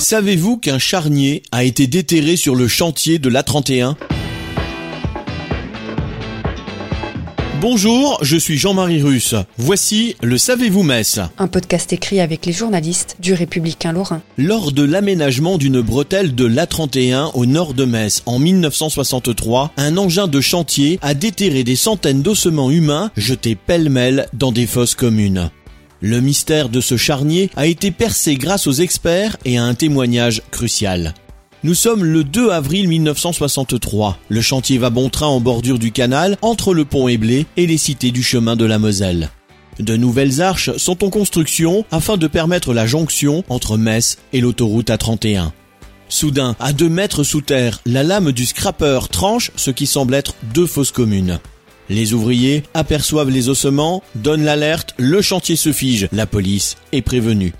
Savez-vous qu'un charnier a été déterré sur le chantier de l'A31 Bonjour, je suis Jean-Marie Russe. Voici le Savez-vous Metz Un podcast écrit avec les journalistes du Républicain Lorrain. Lors de l'aménagement d'une bretelle de l'A31 au nord de Metz en 1963, un engin de chantier a déterré des centaines d'ossements humains jetés pêle-mêle dans des fosses communes. Le mystère de ce charnier a été percé grâce aux experts et à un témoignage crucial. Nous sommes le 2 avril 1963. Le chantier va bon train en bordure du canal entre le pont Éblé et les cités du chemin de la Moselle. De nouvelles arches sont en construction afin de permettre la jonction entre Metz et l'autoroute A31. Soudain, à deux mètres sous terre, la lame du scrapper tranche ce qui semble être deux fosses communes. Les ouvriers aperçoivent les ossements, donnent l'alerte, le chantier se fige, la police est prévenue.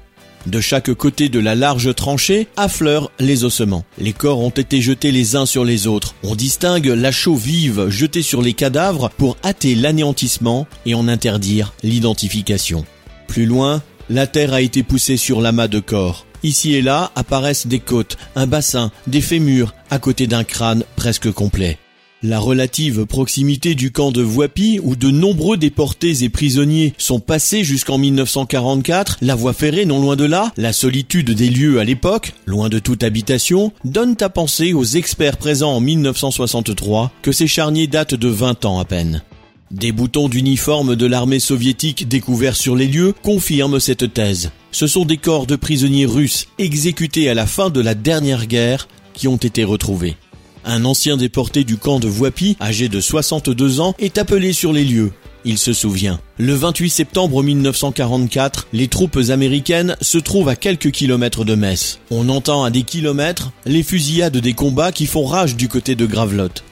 De chaque côté de la large tranchée affleurent les ossements. Les corps ont été jetés les uns sur les autres. On distingue la chaux vive jetée sur les cadavres pour hâter l'anéantissement et en interdire l'identification. Plus loin, la terre a été poussée sur l'amas de corps. Ici et là apparaissent des côtes, un bassin, des fémurs, à côté d'un crâne presque complet. La relative proximité du camp de Voipy, où de nombreux déportés et prisonniers sont passés jusqu'en 1944, la voie ferrée non loin de là, la solitude des lieux à l'époque, loin de toute habitation, donnent à penser aux experts présents en 1963 que ces charniers datent de 20 ans à peine. Des boutons d'uniforme de l'armée soviétique découverts sur les lieux confirment cette thèse. Ce sont des corps de prisonniers russes exécutés à la fin de la dernière guerre qui ont été retrouvés. Un ancien déporté du camp de Voipy, âgé de 62 ans, est appelé sur les lieux. Il se souvient. Le 28 septembre 1944, les troupes américaines se trouvent à quelques kilomètres de Metz. On entend à des kilomètres les fusillades des combats qui font rage du côté de Gravelotte.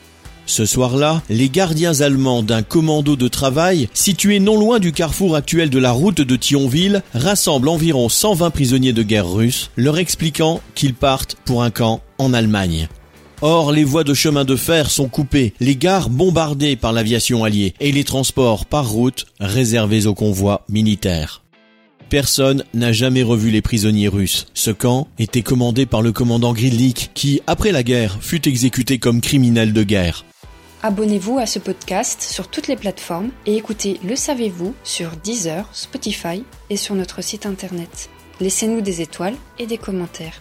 Ce soir-là, les gardiens allemands d'un commando de travail, situé non loin du carrefour actuel de la route de Thionville, rassemblent environ 120 prisonniers de guerre russes, leur expliquant qu'ils partent pour un camp en Allemagne. Or, les voies de chemin de fer sont coupées, les gares bombardées par l'aviation alliée et les transports par route réservés aux convois militaires. Personne n'a jamais revu les prisonniers russes. Ce camp était commandé par le commandant Gridlik qui, après la guerre, fut exécuté comme criminel de guerre. Abonnez-vous à ce podcast sur toutes les plateformes et écoutez Le Savez-vous sur Deezer, Spotify et sur notre site internet. Laissez-nous des étoiles et des commentaires.